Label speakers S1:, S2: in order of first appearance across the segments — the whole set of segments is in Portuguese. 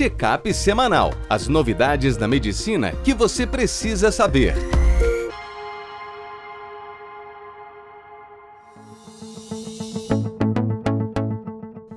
S1: Check-up semanal. As novidades da medicina que você precisa saber.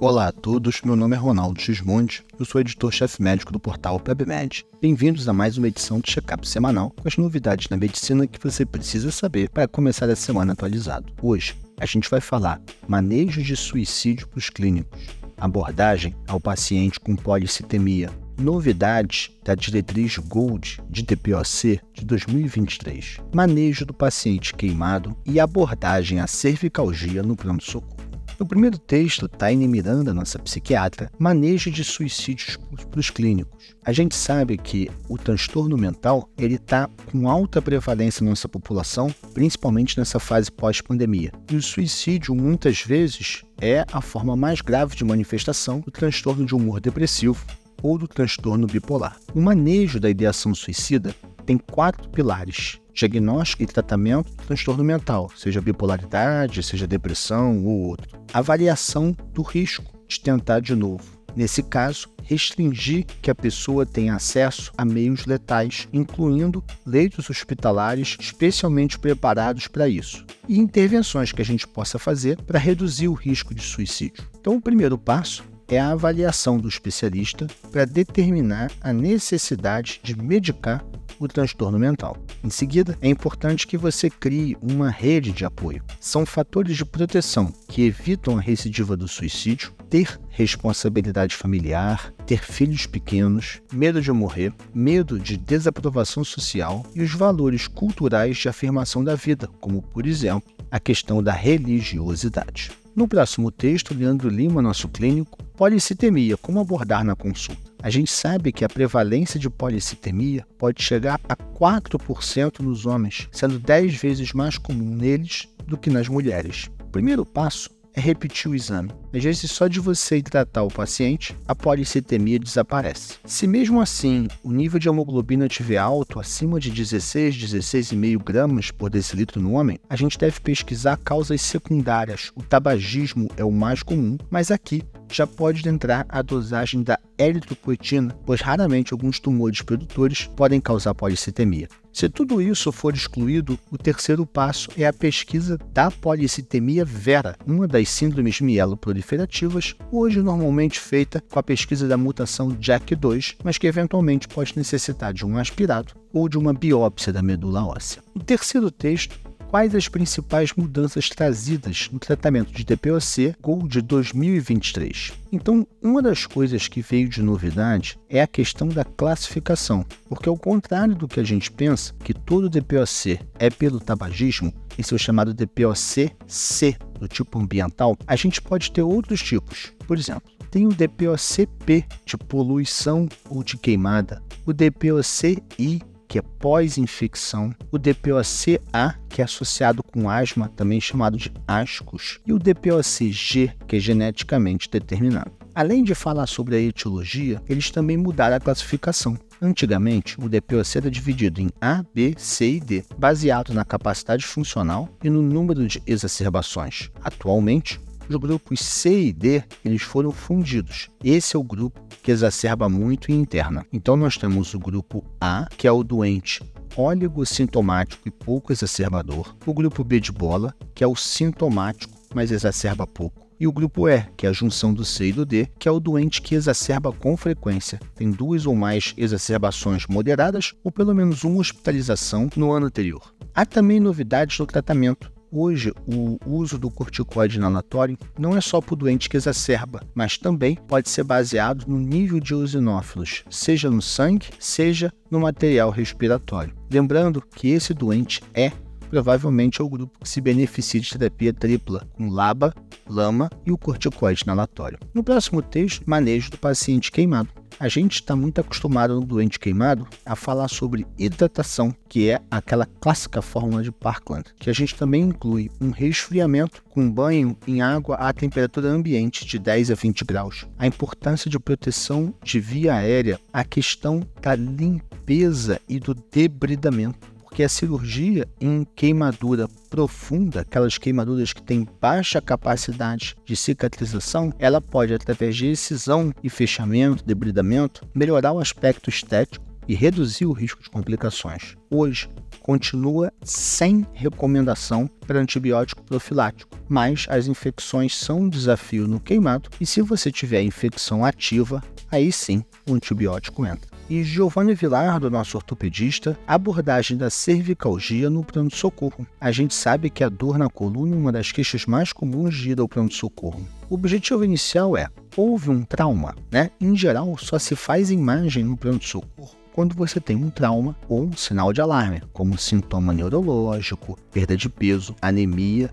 S2: Olá a todos, meu nome é Ronaldo Xmonte, eu sou editor-chefe médico do portal PebMed. Bem-vindos a mais uma edição do Check-up semanal com as novidades na medicina que você precisa saber para começar a semana atualizado. Hoje, a gente vai falar manejo de suicídio para os clínicos, abordagem ao paciente com policitemia, novidades da diretriz Gold de DPOC de 2023, manejo do paciente queimado e abordagem à cervicalgia no pronto-socorro. No primeiro texto, Taine Miranda, nossa psiquiatra, manejo de suicídios para os clínicos. A gente sabe que o transtorno mental ele está com alta prevalência na nossa população, principalmente nessa fase pós-pandemia. E o suicídio, muitas vezes, é a forma mais grave de manifestação do transtorno de humor depressivo ou do transtorno bipolar. O manejo da ideação suicida tem quatro pilares: diagnóstico e tratamento do transtorno mental, seja bipolaridade, seja depressão ou outro. Avaliação do risco de tentar de novo. Nesse caso, restringir que a pessoa tenha acesso a meios letais, incluindo leitos hospitalares especialmente preparados para isso, e intervenções que a gente possa fazer para reduzir o risco de suicídio. Então, o primeiro passo é a avaliação do especialista para determinar a necessidade de medicar o transtorno mental. Em seguida, é importante que você crie uma rede de apoio. São fatores de proteção que evitam a recidiva do suicídio, ter responsabilidade familiar, ter filhos pequenos, medo de morrer, medo de desaprovação social e os valores culturais de afirmação da vida, como, por exemplo, a questão da religiosidade. No próximo texto, Leandro Lima, nosso clínico, policitemia, como abordar na consulta. A gente sabe que a prevalência de policitemia pode chegar a 4% nos homens, sendo 10 vezes mais comum neles do que nas mulheres. O primeiro passo é repetir o exame. Às vezes, só de você ir tratar o paciente, a policitemia desaparece. Se mesmo assim o nível de hemoglobina estiver alto, acima de 16, 16,5 gramas por decilitro no homem, a gente deve pesquisar causas secundárias. O tabagismo é o mais comum, mas aqui já pode entrar a dosagem da eritropoetina, pois raramente alguns tumores produtores podem causar policitemia. Se tudo isso for excluído, o terceiro passo é a pesquisa da policitemia vera, uma das síndromes mieloproliferativas, hoje normalmente feita com a pesquisa da mutação JAK2, mas que eventualmente pode necessitar de um aspirado ou de uma biópsia da medula óssea. O terceiro texto quais as principais mudanças trazidas no tratamento de DPOC Gold 2023. Então, uma das coisas que veio de novidade é a questão da classificação, porque ao contrário do que a gente pensa, que todo DPOC é pelo tabagismo, esse é o chamado DPOC-C, do tipo ambiental, a gente pode ter outros tipos. Por exemplo, tem o DPOC-P, de poluição ou de queimada, o DPOC-I, que é pós-infecção, o DPOC-A, que é associado com asma, também chamado de ascos, e o DPOC-G, que é geneticamente determinado. Além de falar sobre a etiologia, eles também mudaram a classificação. Antigamente, o DPOC era dividido em A, B, C e D, baseado na capacidade funcional e no número de exacerbações. Atualmente, os grupos C e D eles foram fundidos. Esse é o grupo que exacerba muito e interna. Então nós temos o grupo A, que é o doente oligossintomático e pouco exacerbador, o grupo B de bola, que é o sintomático, mas exacerba pouco, e o grupo E, que é a junção do C e do D, que é o doente que exacerba com frequência, tem duas ou mais exacerbações moderadas ou pelo menos uma hospitalização no ano anterior. Há também novidades no tratamento. Hoje, o uso do corticoide inalatório não é só para o doente que exacerba, mas também pode ser baseado no nível de eosinófilos, seja no sangue, seja no material respiratório. Lembrando que esse doente é provavelmente é o grupo que se beneficia de terapia tripla, com LABA, LAMA e o corticoide inalatório. No próximo texto, manejo do paciente queimado. A gente está muito acostumado no doente queimado a falar sobre hidratação, que é aquela clássica fórmula de Parkland, que a gente também inclui um resfriamento com banho em água à temperatura ambiente de 10 a 20 graus, a importância de proteção de via aérea, a questão da limpeza e do debridamento porque a cirurgia em queimadura profunda, aquelas queimaduras que têm baixa capacidade de cicatrização, ela pode, através de excisão e fechamento, debridamento, melhorar o aspecto estético e reduzir o risco de complicações. Hoje, continua sem recomendação para antibiótico profilático, mas as infecções são um desafio no queimado e se você tiver infecção ativa, aí sim o antibiótico entra. E Giovanni Vilar, nosso ortopedista, abordagem da cervicalgia no pronto-socorro. A gente sabe que a dor na coluna é uma das queixas mais comuns de ir ao pronto-socorro. O objetivo inicial é: houve um trauma, né? Em geral, só se faz imagem no pronto-socorro quando você tem um trauma ou um sinal de alarme, como sintoma neurológico, perda de peso, anemia,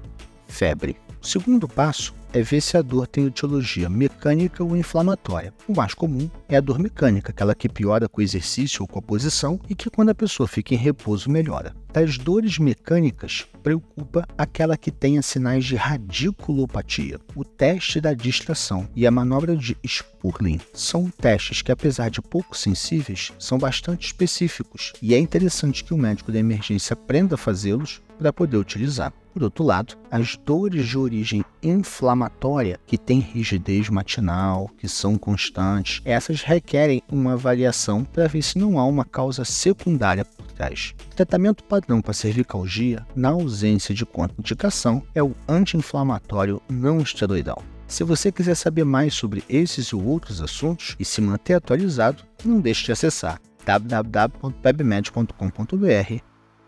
S2: febre. O segundo passo é ver se a dor tem etiologia mecânica ou inflamatória. O mais comum é a dor mecânica, aquela que piora com o exercício ou com a posição e que quando a pessoa fica em repouso melhora. Das dores mecânicas, preocupa aquela que tenha sinais de radiculopatia. O teste da distração e a manobra de Spurling são testes que, apesar de pouco sensíveis, são bastante específicos e é interessante que o médico da emergência aprenda a fazê-los para poder utilizar. Por outro lado, as dores de origem inflamatória, que têm rigidez matinal, que são constantes, essas requerem uma avaliação para ver se não há uma causa secundária por trás. O tratamento padrão para cervicalgia, na ausência de contraindicação, é o anti-inflamatório não esteroidal. Se você quiser saber mais sobre esses e outros assuntos e se manter atualizado, não deixe de acessar www.pebmed.com.br.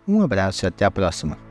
S2: Um abraço e até a próxima!